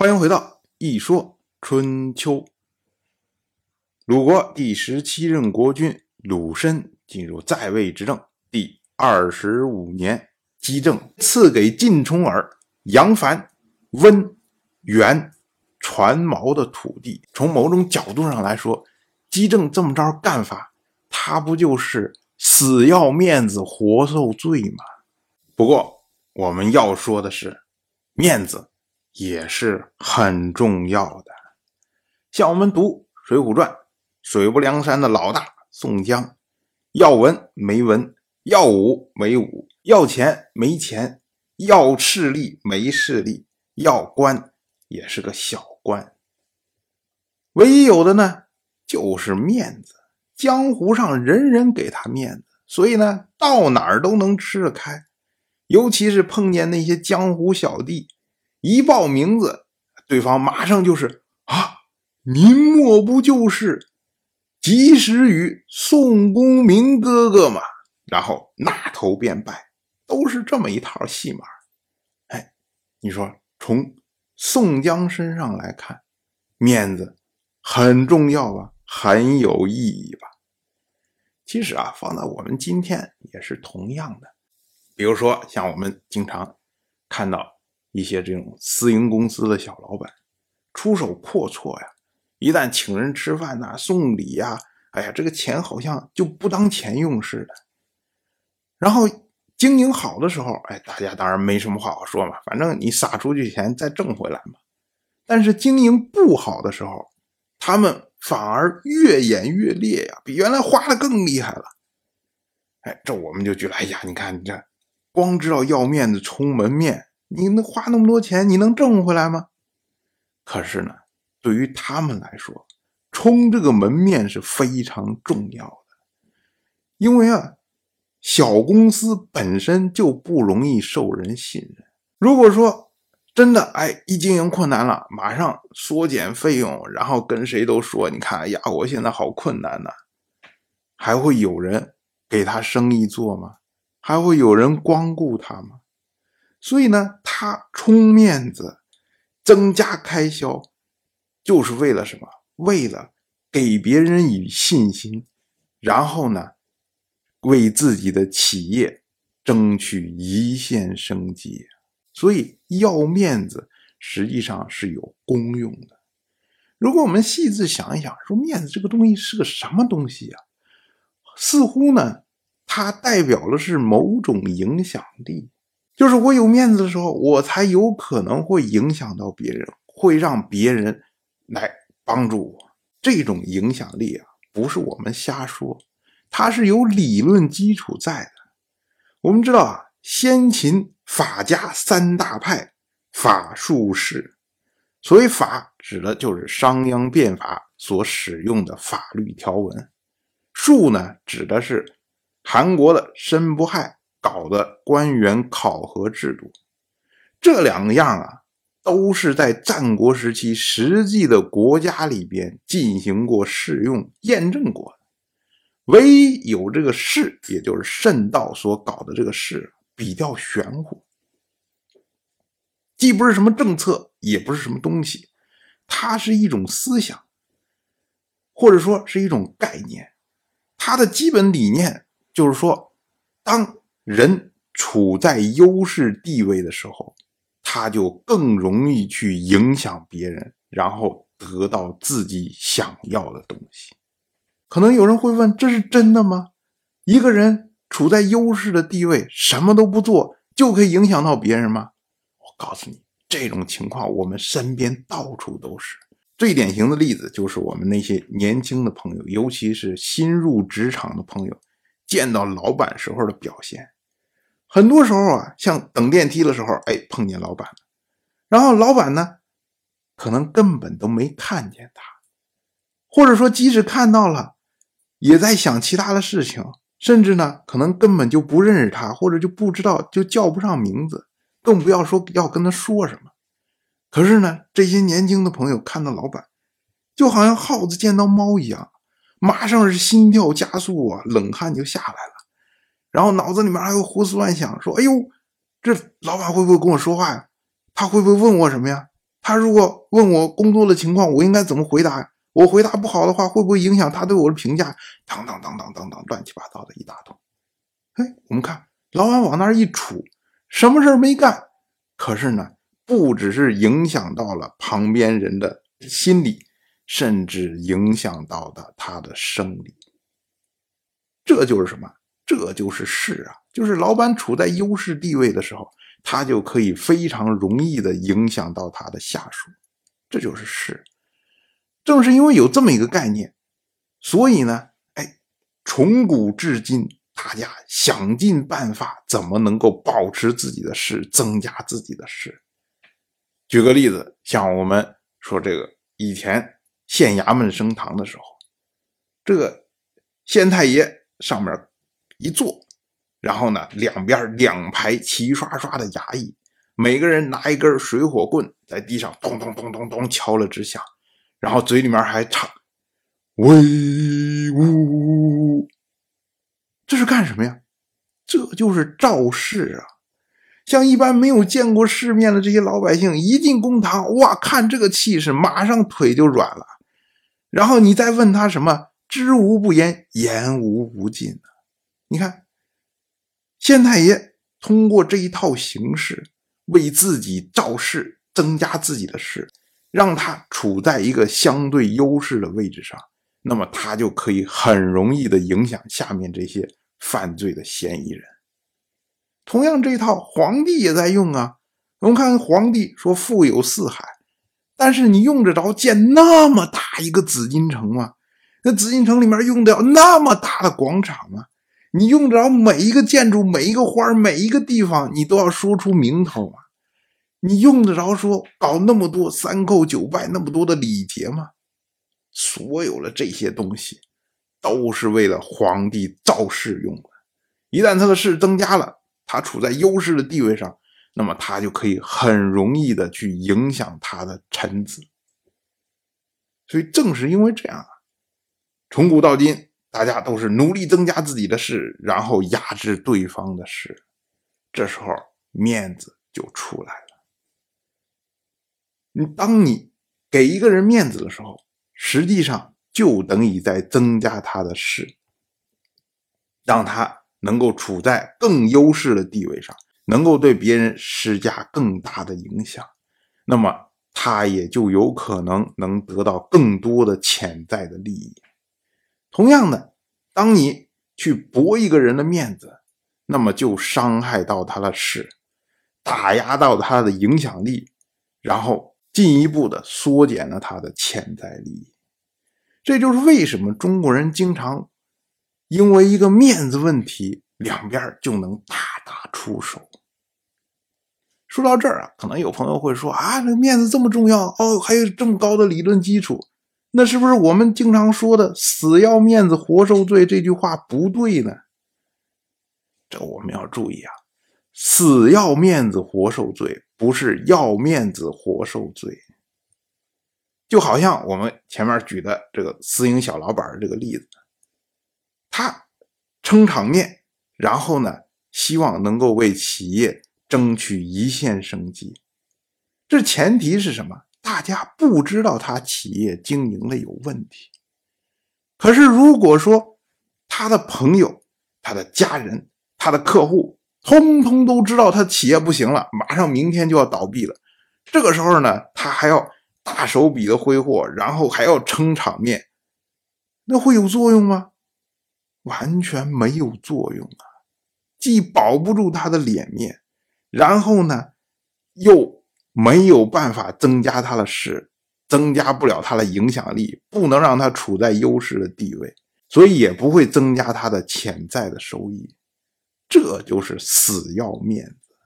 欢迎回到《一说春秋》。鲁国第十七任国君鲁申进入在位执政第二十五年，姬政赐给晋重耳、杨凡、温、元、传毛的土地。从某种角度上来说，姬政这么着干法，他不就是死要面子活受罪吗？不过我们要说的是，面子也是很重要的。像我们读《水浒传》。水泊梁山的老大宋江，要文没文，要武没武，要钱没钱，要势力没势力，要官也是个小官。唯一有的呢，就是面子。江湖上人人给他面子，所以呢，到哪儿都能吃得开。尤其是碰见那些江湖小弟，一报名字，对方马上就是啊，您莫不就是？及时雨宋公明哥哥嘛，然后那头便拜，都是这么一套戏码。哎，你说从宋江身上来看，面子很重要吧，很有意义吧？其实啊，放在我们今天也是同样的。比如说，像我们经常看到一些这种私营公司的小老板，出手阔绰呀。一旦请人吃饭呐，送礼呀，哎呀，这个钱好像就不当钱用似的。然后经营好的时候，哎，大家当然没什么话好说嘛，反正你撒出去钱再挣回来嘛。但是经营不好的时候，他们反而越演越烈呀，比原来花的更厉害了。哎，这我们就觉得，哎呀，你看你这光知道要面子、充门面，你能花那么多钱，你能挣回来吗？可是呢？对于他们来说，充这个门面是非常重要的，因为啊，小公司本身就不容易受人信任。如果说真的哎，一经营困难了，马上缩减费用，然后跟谁都说，你看，哎呀，我现在好困难呐，还会有人给他生意做吗？还会有人光顾他吗？所以呢，他充面子，增加开销。就是为了什么？为了给别人以信心，然后呢，为自己的企业争取一线生机。所以要面子实际上是有功用的。如果我们细致想一想，说面子这个东西是个什么东西呀？似乎呢，它代表的是某种影响力。就是我有面子的时候，我才有可能会影响到别人，会让别人。来帮助我，这种影响力啊，不是我们瞎说，它是有理论基础在的。我们知道啊，先秦法家三大派，法术士。所谓法，指的就是商鞅变法所使用的法律条文；术呢，指的是韩国的申不害搞的官员考核制度。这两样啊。都是在战国时期实际的国家里边进行过试用、验证过的，唯一有这个试，也就是圣道所搞的这个试，比较玄乎，既不是什么政策，也不是什么东西，它是一种思想，或者说是一种概念。它的基本理念就是说，当人处在优势地位的时候。他就更容易去影响别人，然后得到自己想要的东西。可能有人会问：这是真的吗？一个人处在优势的地位，什么都不做就可以影响到别人吗？我告诉你，这种情况我们身边到处都是。最典型的例子就是我们那些年轻的朋友，尤其是新入职场的朋友，见到老板时候的表现。很多时候啊，像等电梯的时候，哎，碰见老板了，然后老板呢，可能根本都没看见他，或者说即使看到了，也在想其他的事情，甚至呢，可能根本就不认识他，或者就不知道，就叫不上名字，更不要说要跟他说什么。可是呢，这些年轻的朋友看到老板，就好像耗子见到猫一样，马上是心跳加速啊，冷汗就下来了。然后脑子里面还会胡思乱想，说：“哎呦，这老板会不会跟我说话呀？他会不会问我什么呀？他如果问我工作的情况，我应该怎么回答？我回答不好的话，会不会影响他对我的评价？当当当当当当，乱七八糟的一大通。哎，我们看老板往那儿一杵，什么事儿没干，可是呢，不只是影响到了旁边人的心理，甚至影响到了他的生理。这就是什么？这就是势啊！就是老板处在优势地位的时候，他就可以非常容易的影响到他的下属。这就是势。正是因为有这么一个概念，所以呢，哎，从古至今，大家想尽办法，怎么能够保持自己的势，增加自己的势。举个例子，像我们说这个以前县衙门升堂的时候，这个县太爷上面一坐，然后呢，两边两排齐刷刷的衙役，每个人拿一根水火棍，在地上咚咚咚咚咚敲了直响。然后嘴里面还唱威武，这是干什么呀？这就是造势啊！像一般没有见过世面的这些老百姓，一进公堂，哇，看这个气势，马上腿就软了。然后你再问他什么，知无不言，言无不尽你看，县太爷通过这一套形式，为自己造势，增加自己的势。让他处在一个相对优势的位置上，那么他就可以很容易的影响下面这些犯罪的嫌疑人。同样，这一套皇帝也在用啊。我们看皇帝说富有四海，但是你用得着建那么大一个紫禁城吗？那紫禁城里面用得了那么大的广场吗？你用得着每一个建筑、每一个花、每一个地方，你都要说出名头吗？你用得着说搞那么多三叩九拜那么多的礼节吗？所有的这些东西都是为了皇帝造势用的。一旦他的势增加了，他处在优势的地位上，那么他就可以很容易的去影响他的臣子。所以正是因为这样啊，从古到今，大家都是努力增加自己的势，然后压制对方的势，这时候面子就出来了。你当你给一个人面子的时候，实际上就等于在增加他的势，让他能够处在更优势的地位上，能够对别人施加更大的影响，那么他也就有可能能得到更多的潜在的利益。同样的，当你去驳一个人的面子，那么就伤害到他的势，打压到他的影响力，然后。进一步的缩减了他的潜在利益，这就是为什么中国人经常因为一个面子问题，两边就能大打出手。说到这儿啊，可能有朋友会说啊，这面子这么重要哦，还有这么高的理论基础，那是不是我们经常说的“死要面子活受罪”这句话不对呢？这我们要注意啊，“死要面子活受罪”。不是要面子活受罪，就好像我们前面举的这个私营小老板这个例子，他撑场面，然后呢，希望能够为企业争取一线生机。这前提是什么？大家不知道他企业经营的有问题。可是如果说他的朋友、他的家人、他的客户，通通都知道他企业不行了，马上明天就要倒闭了。这个时候呢，他还要大手笔的挥霍，然后还要撑场面，那会有作用吗？完全没有作用啊！既保不住他的脸面，然后呢，又没有办法增加他的势，增加不了他的影响力，不能让他处在优势的地位，所以也不会增加他的潜在的收益。这就是死要面子，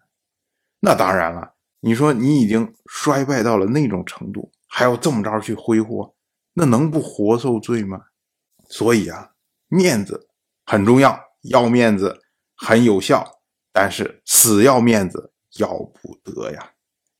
那当然了。你说你已经衰败到了那种程度，还要这么着去挥霍，那能不活受罪吗？所以啊，面子很重要，要面子很有效，但是死要面子要不得呀，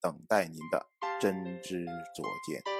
等待您的真知灼见。